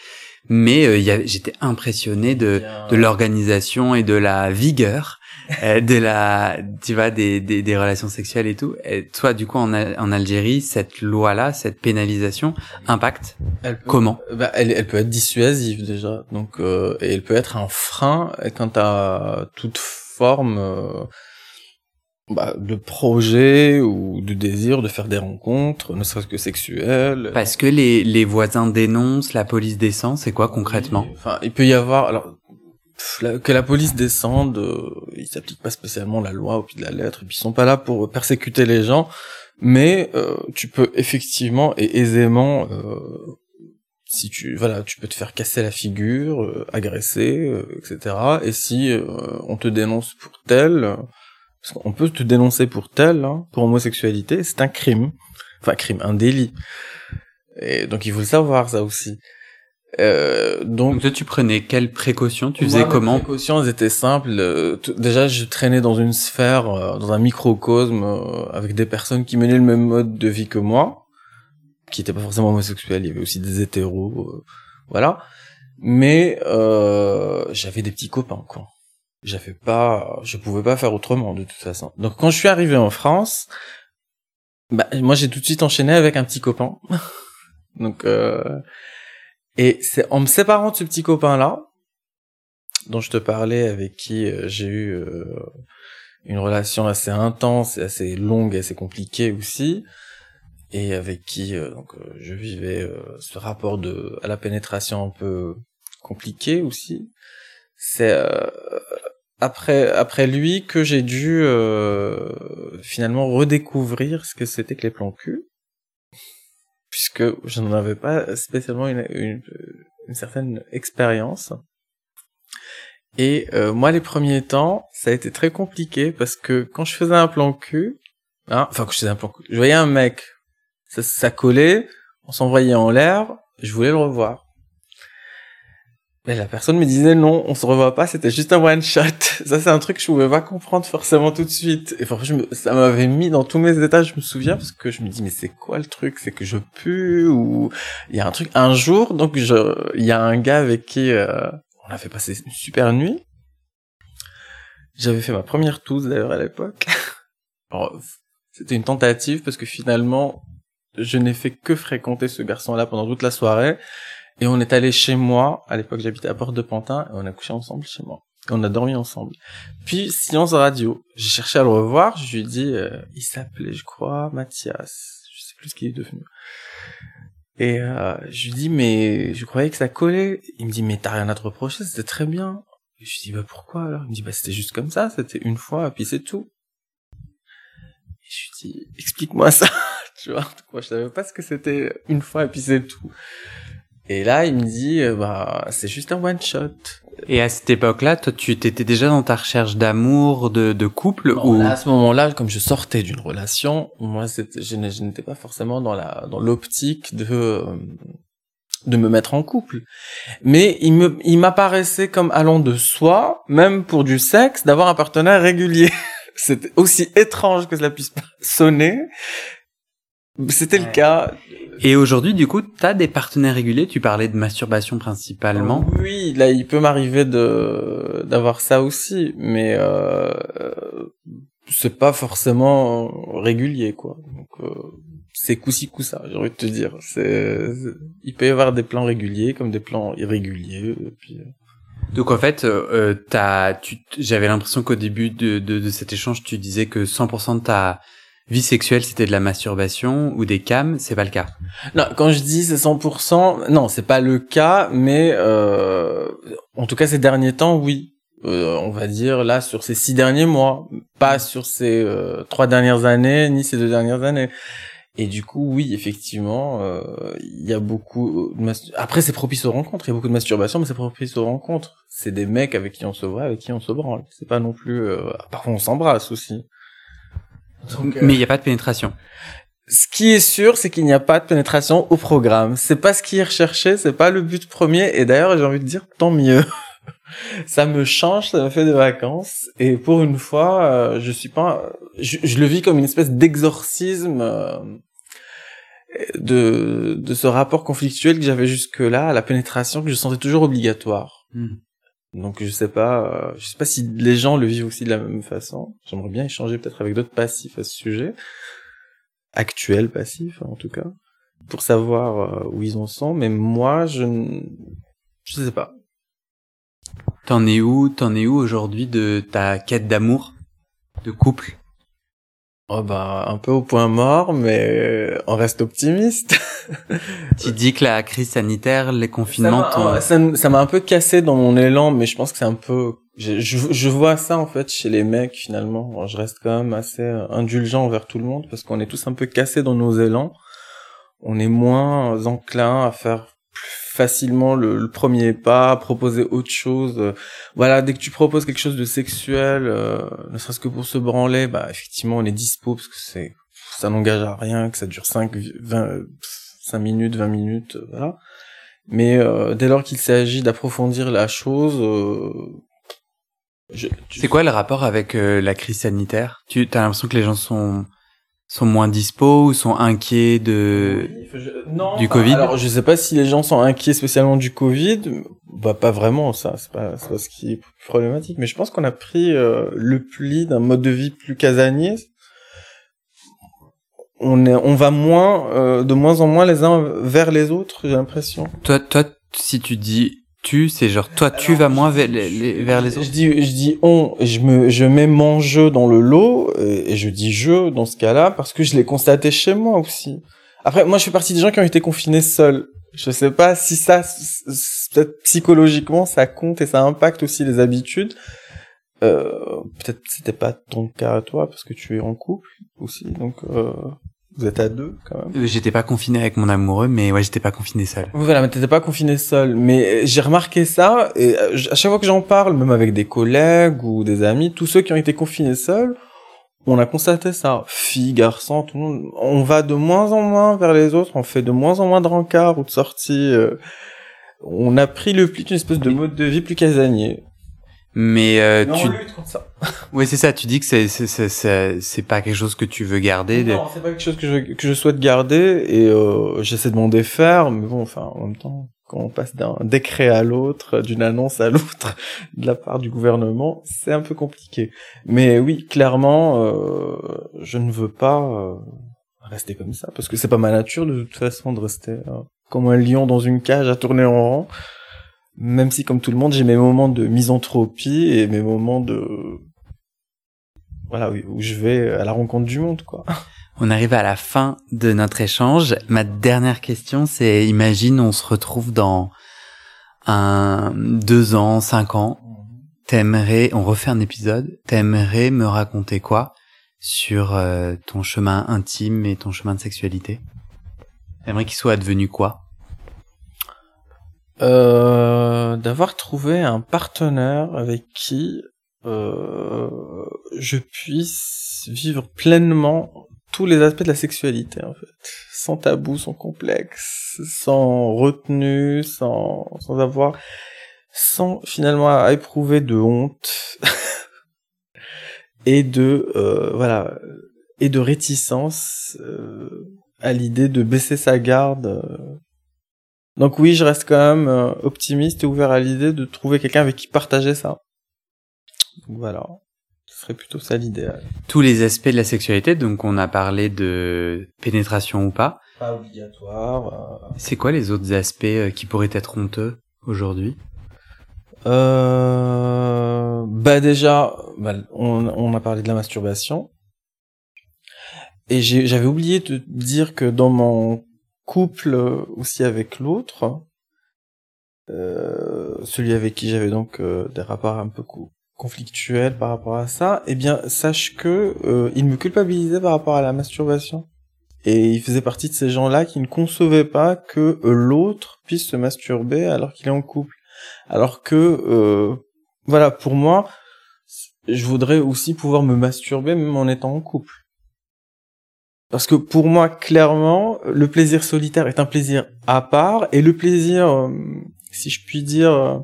mais euh, j'étais impressionné de, de l'organisation et de la vigueur euh, de la tu vois des, des, des, relations sexuelles et tout. Et toi du coup en, en Algérie cette loi là cette pénalisation impacte elle comment? bah, elle, elle peut être dissuasive déjà. Donc euh, et elle peut être un frein. Quant à toute forme euh, bah, de projet ou de désir de faire des rencontres, ne serait-ce que sexuelles. Parce que les, les voisins dénoncent, la police descend, c'est quoi concrètement? Enfin, il peut y avoir alors que la police descende, euh, ils s'appliquent pas spécialement la loi au pied de la lettre, et puis ils sont pas là pour persécuter les gens, mais euh, tu peux effectivement et aisément euh, si tu voilà tu peux te faire casser la figure euh, agresser etc et si on te dénonce pour tel Parce qu'on peut te dénoncer pour tel, hein, pour homosexualité, c'est un crime. Enfin, crime, un délit. Et donc il faut le savoir, ça aussi. Euh, donc, donc, toi, tu prenais quelles précautions? Tu faisais comment? Les précautions, elles étaient simples. Euh, déjà, je traînais dans une sphère, euh, dans un microcosme, euh, avec des personnes qui menaient le même mode de vie que moi, qui étaient pas forcément homosexuels. Il y avait aussi des hétéros, voilà. Mais j'avais des petits copains, quoi. J'avais pas, je pouvais pas faire autrement de toute façon. Donc, quand je suis arrivé en France, bah, moi, j'ai tout de suite enchaîné avec un petit copain. donc et c'est en me séparant de ce petit copain-là, dont je te parlais, avec qui euh, j'ai eu euh, une relation assez intense et assez longue et assez compliquée aussi, et avec qui euh, donc je vivais ce rapport de à la pénétration un peu compliqué aussi. C'est après après lui que j'ai dû finalement redécouvrir ce que c'était que les plans cul puisque je n'en avais pas spécialement une, une, une certaine expérience. Et euh, moi, les premiers temps, ça a été très compliqué parce que quand je faisais un plan cul, hein, enfin quand je faisais un plan cul, je voyais un mec, ça, ça collait, on s'envoyait en l'air, je voulais le revoir. Mais la personne me disait non, on se revoit pas, c'était juste un one shot. Ça, c'est un truc que je pouvais pas comprendre forcément tout de suite. Et franchement, ça m'avait mis dans tous mes états, je me souviens, parce que je me dis, mais c'est quoi le truc? C'est que je pue ou il y a un truc. Un jour, donc, je, il y a un gars avec qui euh, on a fait passer une super nuit. J'avais fait ma première tousse d'ailleurs à l'époque. C'était une tentative parce que finalement, je n'ai fait que fréquenter ce garçon-là pendant toute la soirée. Et on est allé chez moi, à l'époque j'habitais à Porte de Pantin, et on a couché ensemble chez moi. Et on a dormi ensemble. Puis, silence radio. J'ai cherché à le revoir, je lui ai dit, euh, il s'appelait, je crois, Mathias. Je sais plus ce qu'il est devenu. Et euh, je lui dis, mais je croyais que ça collait. Il me dit, mais t'as rien à te reprocher, c'était très bien. Et je lui dis, bah pourquoi alors? Il me dit, bah c'était juste comme ça, c'était une fois, et puis c'est tout. Et je lui dis, explique-moi ça. tu vois, moi je savais pas ce que c'était une fois, et puis c'est tout. Et là, il me dit, euh, bah, c'est juste un one shot. Et à cette époque-là, toi, tu étais déjà dans ta recherche d'amour, de, de couple ou À ce moment-là, comme je sortais d'une relation, moi, je n'étais pas forcément dans la dans l'optique de euh, de me mettre en couple. Mais il me il m'apparaissait comme allant de soi, même pour du sexe, d'avoir un partenaire régulier. C'était aussi étrange que cela puisse sonner. C'était le cas. Et aujourd'hui, du coup, tu as des partenaires réguliers. Tu parlais de masturbation principalement. Oui, là, il peut m'arriver de d'avoir ça aussi, mais euh, c'est pas forcément régulier, quoi. Donc, euh, c'est coup-ci coup-ça, j'ai envie de te dire. C'est, il peut y avoir des plans réguliers comme des plans irréguliers. Et puis... Euh. Donc en fait, euh, t'as, tu, j'avais l'impression qu'au début de, de, de, cet échange, tu disais que 100% de ta vie sexuelle c'était de la masturbation ou des cams, c'est pas le cas? Non, quand je dis c'est 100%, non, c'est pas le cas, mais euh, en tout cas ces derniers temps, oui. Euh, on va dire là sur ces six derniers mois, pas sur ces euh, trois dernières années ni ces deux dernières années. Et du coup, oui, effectivement, euh, il y a beaucoup. De Après, c'est propice aux rencontres. Il y a beaucoup de masturbation, mais c'est propice aux rencontres. C'est des mecs avec qui on se voit, avec qui on se branle. C'est pas non plus. Euh... Parfois, on s'embrasse aussi. Mais il n'y a pas de pénétration. Ce qui est sûr, c'est qu'il n'y a pas de pénétration au programme. C'est pas ce qui est recherché, c'est pas le but premier. Et d'ailleurs, j'ai envie de dire, tant mieux. ça me change, ça me fait des vacances. Et pour une fois, euh, je suis pas, je, le vis comme une espèce d'exorcisme euh, de de ce rapport conflictuel que j'avais jusque là, à la pénétration que je sentais toujours obligatoire. Hmm. Donc je sais pas, euh, je sais pas si les gens le vivent aussi de la même façon. J'aimerais bien échanger peut-être avec d'autres passifs à ce sujet, actuels passifs en tout cas, pour savoir euh, où ils en sont. Mais moi, je je sais pas. T'en es où T'en es où aujourd'hui de ta quête d'amour, de couple? Oh bah un peu au point mort, mais on reste optimiste. tu dis que la crise sanitaire, les confinements, ça m'a un peu cassé dans mon élan, mais je pense que c'est un peu, je, je, vois ça en fait chez les mecs finalement. Je reste quand même assez indulgent envers tout le monde parce qu'on est tous un peu cassés dans nos élans. On est moins enclin à faire plus facilement le, premier pas, proposer autre chose. Euh, voilà, dès que tu proposes quelque chose de sexuel, euh, ne serait-ce que pour se branler, bah effectivement on est dispo parce que c'est ça n'engage à rien, que ça dure 5 20 5 minutes, 20 minutes, euh, voilà. Mais dès lors qu'il s'agit d'approfondir la chose, c'est quoi le rapport avec la crise sanitaire? Tu as l'impression que les gens sont sont moins dispo ou sont inquiets de du Covid Alors je sais pas si les gens sont inquiets spécialement du Covid, bah pas vraiment ça, c'est pas c'est pas ce qui est problématique, mais je pense qu'on a pris euh, le pli d'un mode de vie plus casanier. On est on va moins euh, de moins en moins les uns vers les autres, j'ai l'impression. Toi toi si tu dis tu, c'est genre toi tu vas moins vers les, vers les autres. Je dis je dis on, je me je mets mon jeu dans le lot et, je dis je dans ce cas-là parce que je l'ai constaté chez moi aussi. Après moi je fais partie des gens qui ont été confinés seuls. Je sais pas si ça peut-être psychologiquement ça compte et ça impacte aussi les habitudes. Euh, peut-être c'était pas ton cas à toi parce que tu es en couple aussi donc euh, vous êtes à deux quand même. Euh, j'étais pas confiné avec mon amoureux, mais ouais, j'étais pas confiné seul. Voilà, mais t'étais pas confiné seul. Mais euh, j'ai remarqué ça et euh, à chaque fois que j'en parle, même avec des collègues ou des amis, tous ceux qui ont été confinés seuls, on a constaté ça. Filles, garçons, tout le monde, on va de moins en moins vers les autres, on fait de moins en moins de rencarts ou de sorties. on a pris le pli d'une espèce de mode de vie plus casanier. Mais euh, tu ça. Oui, c'est ça, tu dis que c'est c'est c'est c'est pas quelque chose que tu veux garder Non, c'est pas quelque chose que je que je souhaite garder et euh, j'essaie de m'en défaire mais bon enfin en même temps quand on passe d'un décret à l'autre, d'une annonce à l'autre de la part du gouvernement, c'est un peu compliqué. Mais oui, clairement euh, je ne veux pas euh, rester comme ça parce que c'est pas ma nature de toute façon de rester euh, comme un lion dans une cage à tourner en rond même si comme tout le monde j'ai mes moments de misanthropie et mes moments de voilà où je vais à la rencontre du monde quoi. On arrive à la fin de notre échange. Ma dernière question c'est imagine on se retrouve dans un deux ans, cinq ans. T'aimerais, on refait un épisode. T'aimerais me raconter quoi sur euh, ton chemin intime et ton chemin de sexualité? T'aimerais qu'il soit advenu quoi? Euh, d'avoir trouvé un partenaire avec qui euh, je puisse vivre pleinement tous les aspects de la sexualité en fait, sans tabou, sans complexe, sans retenue, sans sans avoir, sans finalement éprouver de honte et de euh, voilà et de réticence euh, à l'idée de baisser sa garde donc oui, je reste quand même euh, optimiste et ouvert à l'idée de trouver quelqu'un avec qui partager ça. voilà. Ce serait plutôt ça l'idéal. Tous les aspects de la sexualité, donc on a parlé de pénétration ou pas. Pas obligatoire. Euh. C'est quoi les autres aspects euh, qui pourraient être honteux aujourd'hui? Euh... Bah déjà, bah, on, on a parlé de la masturbation. Et j'avais oublié de dire que dans mon couple aussi avec l'autre, euh, celui avec qui j'avais donc euh, des rapports un peu conflictuels par rapport à ça, eh bien sache que euh, il me culpabilisait par rapport à la masturbation. Et il faisait partie de ces gens-là qui ne concevaient pas que l'autre puisse se masturber alors qu'il est en couple. Alors que, voilà, pour moi, je voudrais aussi pouvoir me masturber même en étant en couple. Parce que pour moi, clairement, le plaisir solitaire est un plaisir à part, et le plaisir, euh, si je puis dire, euh,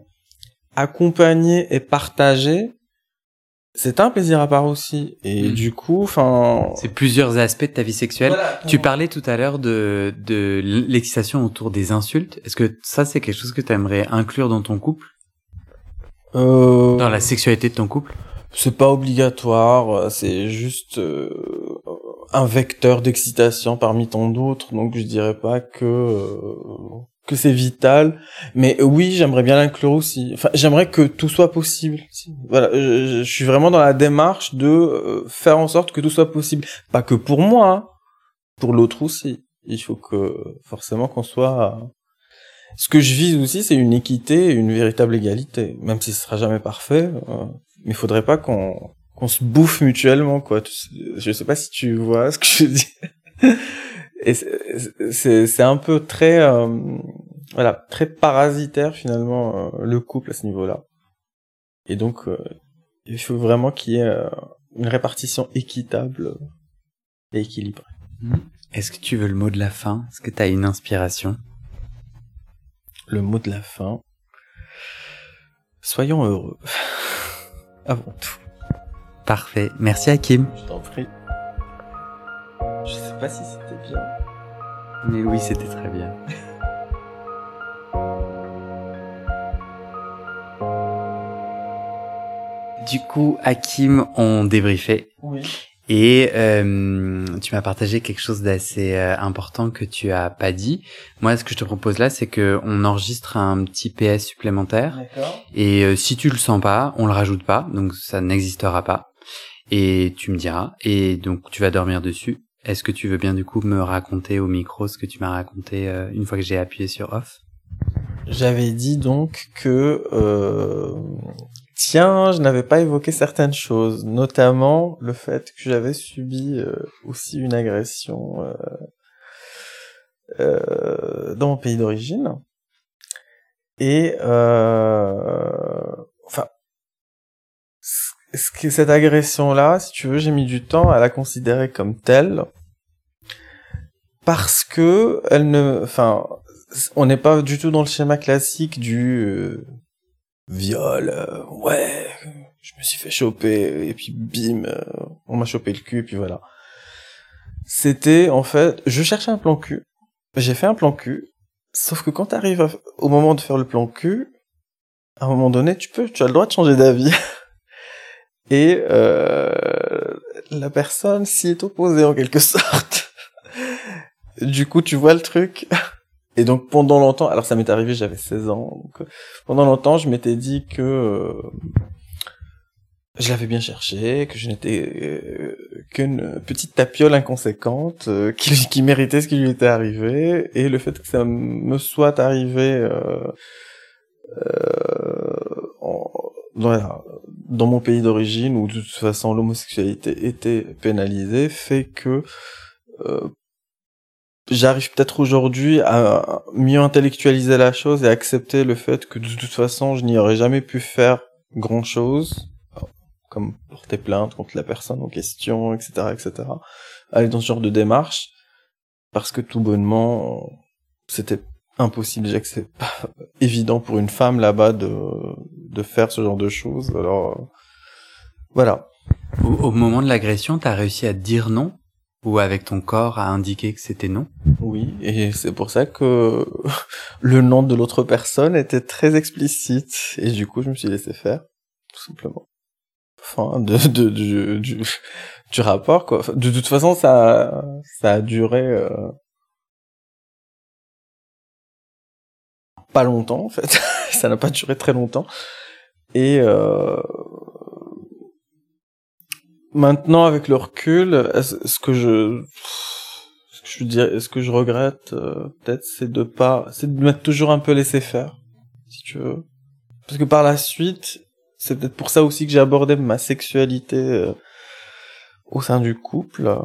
accompagné et partagé, c'est un plaisir à part aussi. Et mm. du coup, enfin... C'est plusieurs aspects de ta vie sexuelle. tu parlais tout à l'heure de, de l'excitation autour des insultes. Est-ce que ça, c'est quelque chose que tu aimerais inclure dans ton couple? Euh... Dans la sexualité de ton couple? C'est pas obligatoire, c'est juste... Euh, un vecteur d'excitation parmi tant d'autres, donc je dirais pas que euh, que c'est vital, mais oui, j'aimerais bien l'inclure aussi. Enfin, j'aimerais que tout soit possible. Voilà, je, suis vraiment dans la démarche de euh, faire en sorte que tout soit possible, pas que pour moi, hein, pour l'autre aussi. Il faut que forcément qu'on soit ce que je vise aussi, c'est une équité, une véritable égalité, même si ce sera jamais parfait. Euh, mais faudrait pas qu'on qu'on se bouffe mutuellement quoi je sais pas si tu vois ce que je dis et c'est c'est un peu très euh, voilà, très parasitaire finalement le couple à ce niveau-là. Et donc, il faut vraiment qu'il y ait une répartition équitable et équilibrée. Hmm. Est-ce que tu veux le mot de la fin? Est-ce que tu as une inspiration? Le mot de la fin. Soyons heureux. Avant tout. Parfait. Merci Hakim. Je t'en prie. Je sais pas si c'était bien. Mais oui, c'était très bien. du coup, Hakim, on débriefait. Oui. Et euh, tu m'as partagé quelque chose d'assez euh, important que tu as pas dit. Moi, ce que je te propose là, c'est que on enregistre un petit PS supplémentaire. Et euh, si tu le sens pas, on le rajoute pas, donc ça n'existera pas. Et tu me diras. Et donc tu vas dormir dessus. Est-ce que tu veux bien du coup me raconter au micro ce que tu m'as raconté une fois que j'ai appuyé sur off? J'avais dit donc que Tiens, je n'avais pas évoqué certaines choses, notamment le fait que j'avais subi euh, aussi une agression euh, euh, dans mon pays d'origine. Et enfin, ce que cette agression-là, si tu veux, j'ai mis du temps à la considérer comme telle parce que elle ne, enfin, on n'est pas du tout dans le schéma classique du viol, euh, ouais, je me suis fait choper, et puis bim, euh, on m'a chopé le cul, et puis voilà. C'était, en fait, je cherchais un plan cul, j'ai fait un plan cul, sauf que quand t'arrives au moment de faire le plan cul, à un moment donné, tu peux, tu as le droit de changer d'avis. et euh, la personne s'y est opposée en quelque sorte. du coup, tu vois le truc. Et donc pendant longtemps, alors ça m'est arrivé, j'avais 16 ans, euh, pendant longtemps je m'étais dit que euh, je l'avais bien cherché, que je n'étais euh, qu'une petite tapiole inconséquente qui, qui, méritait ce qui lui était arrivé, et le fait que ça me soit arrivé dans, mon pays d'origine où de toute façon l'homosexualité était pénalisée fait que j'arrive peut-être aujourd'hui à mieux intellectualiser la chose et accepter le fait que de toute façon je n'y aurais jamais pu faire grand chose comme porter plainte contre la personne en question etc etc aller dans ce genre de démarche parce que tout bonnement c'était impossible c'est pas évident pour une femme là-bas de de faire ce genre de choses alors voilà au, au moment de l'agression t'as réussi à dire non? Ou avec ton corps à indiquer que c'était non? Oui, et c'est pour ça que le nom de l'autre personne était très explicite, et du coup je me suis laissé faire, tout simplement. Enfin, de, de, du, du, rapport, quoi. De toute façon, ça, ça a duré... Euh, pas longtemps, en fait. ça n'a pas duré très longtemps. Et... Euh, Maintenant, avec le recul, ce que je, ce que je dirais, ce que je regrette, euh, peut-être, c'est de pas, c'est de m'être toujours un peu laissé faire, si tu veux. Parce que par la suite, c'est peut-être pour ça aussi que j'ai abordé ma sexualité euh, au sein du couple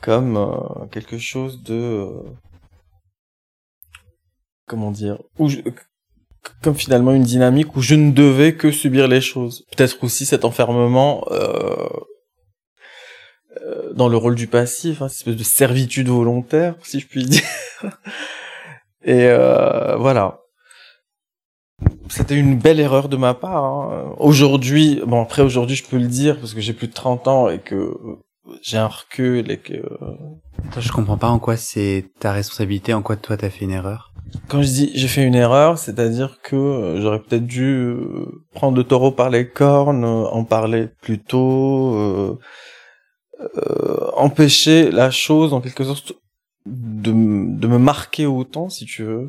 comme quelque chose de comment dire comme finalement une dynamique où je ne devais que subir les choses. Peut-être aussi cet enfermement euh, euh, dans le rôle du passif, hein, cette espèce de servitude volontaire, si je puis dire. Et euh, voilà. C'était une belle erreur de ma part. Hein. Aujourd'hui, bon après aujourd'hui je peux le dire parce que j'ai plus de 30 ans et que j'ai un recul et que... je comprends pas en quoi c'est ta responsabilité, en quoi toi t'as fait une erreur. Quand je dis j'ai fait une erreur, c'est-à-dire que euh, j'aurais peut-être dû euh, prendre le taureau par les cornes, euh, en parler plus tôt, euh, empêcher la chose en quelque sorte de, de me marquer autant, si tu veux.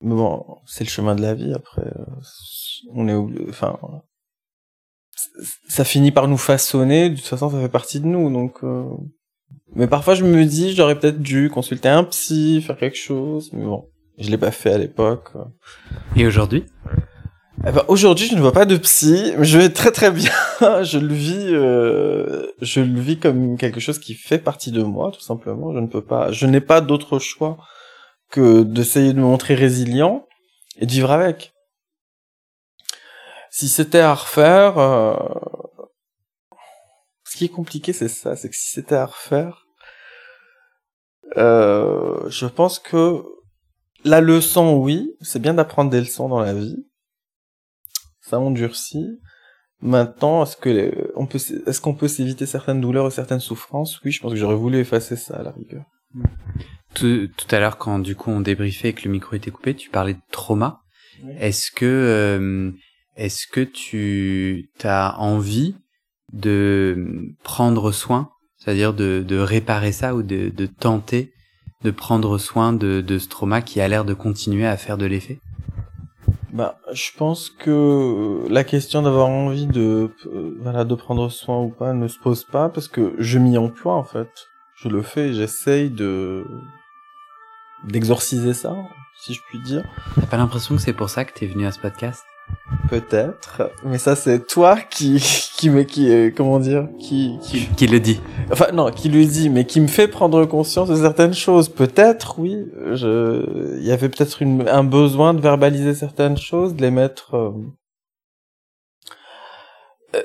Mais bon, c'est le chemin de la vie. Après, on est, enfin, ça finit par nous façonner. De toute façon, ça fait partie de nous. Donc, euh... mais parfois, je me dis, j'aurais peut-être dû consulter un psy, faire quelque chose. Mais bon, je l'ai pas fait à l'époque. Et aujourd'hui? Eh ben, aujourd'hui, je ne vois pas de psy, mais je vais très très bien. je le vis, euh, je le vis comme quelque chose qui fait partie de moi, tout simplement. Je ne peux pas, je n'ai pas d'autre choix que d'essayer de me montrer résilient et de vivre avec. Si c'était à refaire, euh, ce qui est compliqué, c'est ça, c'est que si c'était à refaire, euh, je pense que la leçon, oui, c'est bien d'apprendre des leçons dans la vie. Ça endurcit. Maintenant, est-ce que on peut, est-ce qu'on peut s'éviter certaines douleurs ou certaines souffrances? Oui, je pense que j'aurais voulu effacer ça à la rigueur. Tout, tout à l'heure, quand du coup on débriefait et que le micro était coupé, tu parlais de trauma. Est-ce que, euh, est-ce que tu as envie de prendre soin, c'est-à-dire de, de réparer ça ou de, de tenter de prendre soin de, de ce trauma qui a l'air de continuer à faire de l'effet? Bah, je pense que la question d'avoir envie de, euh, voilà, de prendre soin ou pas ne se pose pas parce que je m'y emploie en fait. Je le fais, j'essaye de d'exorciser ça, si je puis dire. T'as pas l'impression que c'est pour ça que t'es venu à ce podcast? Peut-être, mais ça c'est toi qui qui me qui euh, comment dire qui, qui qui le dit. Enfin non, qui le dit, mais qui me fait prendre conscience de certaines choses. Peut-être, oui. Je il y avait peut-être un besoin de verbaliser certaines choses, de les mettre euh,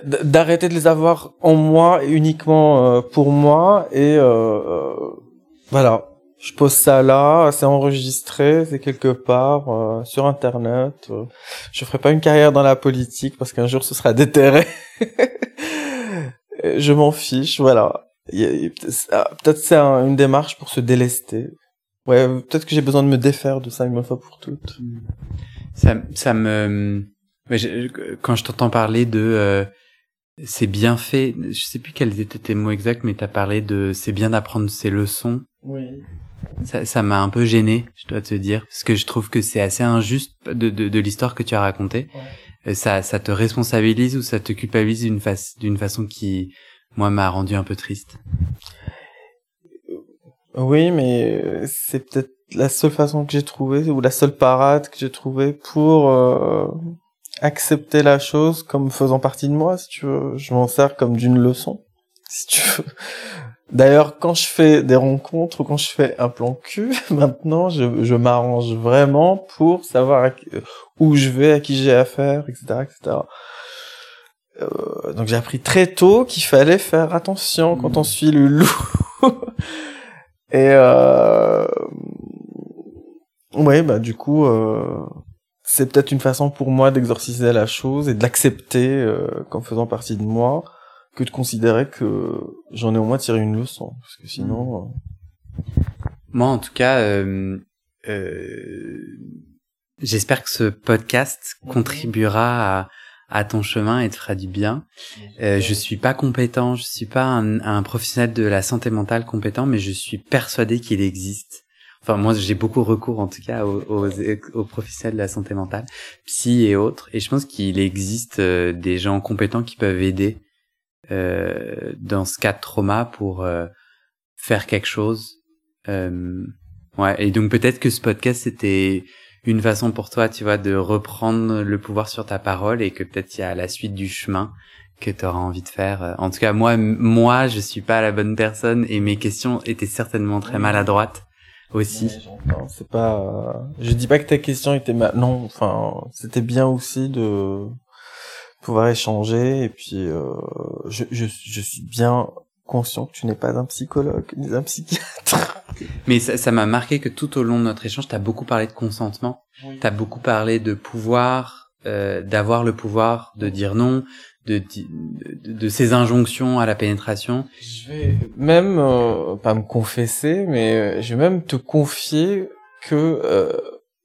d'arrêter de les avoir en moi uniquement euh, pour moi et voilà je pose ça là, c'est enregistré, c'est quelque part euh, sur internet. Euh. je ferai pas une carrière dans la politique parce qu'un jour ce sera déterré. je m'en fiche, voilà. Peut-être c'est une démarche pour se délester. Ouais, peut-être que j'ai besoin de me défaire de ça une fois pour toutes. Ça, ça me, quand je t'entends parler de euh, c'est bien fait, je sais plus quels étaient tes mots exacts, mais t'as parlé de c'est bien d'apprendre ses leçons. Oui. Ça, m'a un peu gêné, je dois te dire, parce que je trouve que c'est assez injuste de, de, de l'histoire que tu as racontée. Euh, ça, ça te responsabilise ou ça te culpabilise d'une façon qui, moi, m'a rendu un peu triste? Oui, mais euh, c'est peut-être la seule façon que j'ai trouvée ou la seule parade que j'ai trouvée pour euh, accepter la chose comme faisant partie de moi, si tu veux. Je m'en sers comme d'une leçon, si tu veux. D'ailleurs, quand je fais des rencontres ou quand je fais un plan cul, maintenant, je, je m'arrange vraiment pour savoir où je vais, à qui j'ai affaire, etc., etc. Euh, donc j'ai appris très tôt qu'il fallait faire attention quand on suit le loup. Et euh... ouais, bah du coup, euh... c'est peut-être une façon pour moi d'exorciser la chose et de l'accepter euh, comme faisant partie de moi que de considérer que j'en ai au moins tiré une leçon, parce que sinon. Mm. Euh, Moi, en tout cas, euh, euh, j'espère que ce podcast contribuera à, à, ton chemin et te fera du bien. Euh, je suis pas compétent, je suis pas un, un, professionnel de la santé mentale compétent, mais je suis persuadé qu'il existe. Enfin, moi, j'ai beaucoup recours, en tout cas, aux, aux, aux, professionnels de la santé mentale, psy et autres, et je pense qu'il existe euh, des gens compétents qui peuvent aider dans ce cas de trauma pour euh, faire quelque chose. Euh, ouais, et donc peut-être que ce podcast c'était une façon pour toi, tu vois, de reprendre le pouvoir sur ta parole et que peut-être il y a la suite du chemin que tu auras envie de faire. En tout cas, moi, moi, je suis pas la bonne personne et mes questions étaient certainement très maladroites aussi. C'est pas, je dis pas que ta question était mal, non, enfin, c'était bien aussi de, pouvoir échanger et puis euh, je, je, je, suis bien conscient que tu n'es pas un psychologue ni un psychiatre. Mais ça m'a marqué que tout au long de notre échange, tu as beaucoup parlé de consentement, oui. tu as beaucoup parlé de pouvoir, euh, d'avoir le pouvoir de dire non, de, de, de, ces injonctions à la pénétration. Je vais même, euh, pas me confesser, mais euh, je vais même te confier que euh,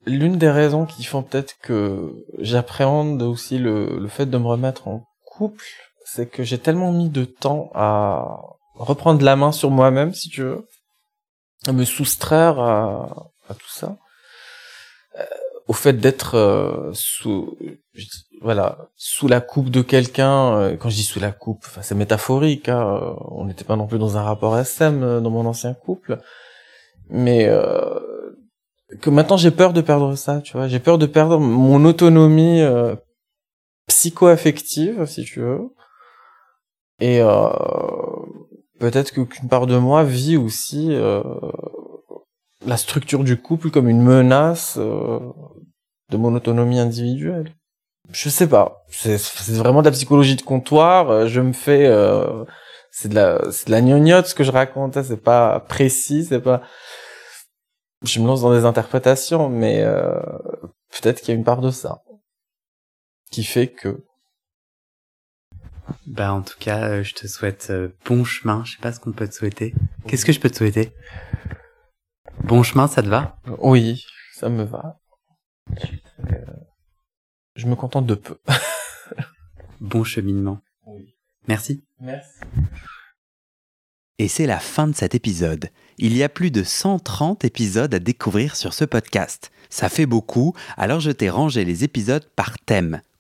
l'une des raisons qui font peut-être que j'appréhende aussi le, le fait de me remettre en couple, c'est que j'ai tellement mis de temps à reprendre la main sur moi-même, si tu veux, à me soustraire à, à tout ça, euh, au fait d'être euh, sous, voilà, sous la coupe de quelqu'un. Euh, quand je dis sous la coupe, c'est métaphorique. Hein, on n'était pas non plus dans un rapport SM euh, dans mon ancien couple, mais que maintenant j'ai peur de perdre ça, tu vois. J'ai peur de perdre mon autonomie euh, psycho-affective, si tu veux. Et euh, peut-être qu'une part de moi vit aussi euh, la structure du couple comme une menace euh, de mon autonomie individuelle. Je sais pas. C'est vraiment de la psychologie de comptoir. Euh, je me fais, euh, c'est de la, c'est de la gnognotte ce que je raconte. Hein. C'est pas précis, c'est pas. Je me lance dans des interprétations, mais peut-être qu'il y a une part de ça qui fait que. Bah en tout cas, je te souhaite bon chemin. Je sais pas ce qu'on peut te souhaiter. Qu'est-ce que je peux te souhaiter? Bon chemin, ça te va? Oui, ça me va. Je me contente de peu. bon cheminement. Oui. Merci. Merci. Et c'est la fin de cet épisode. Il y a plus de 130 épisodes à découvrir sur ce podcast. Ça fait beaucoup, alors je t'ai rangé les épisodes par thème.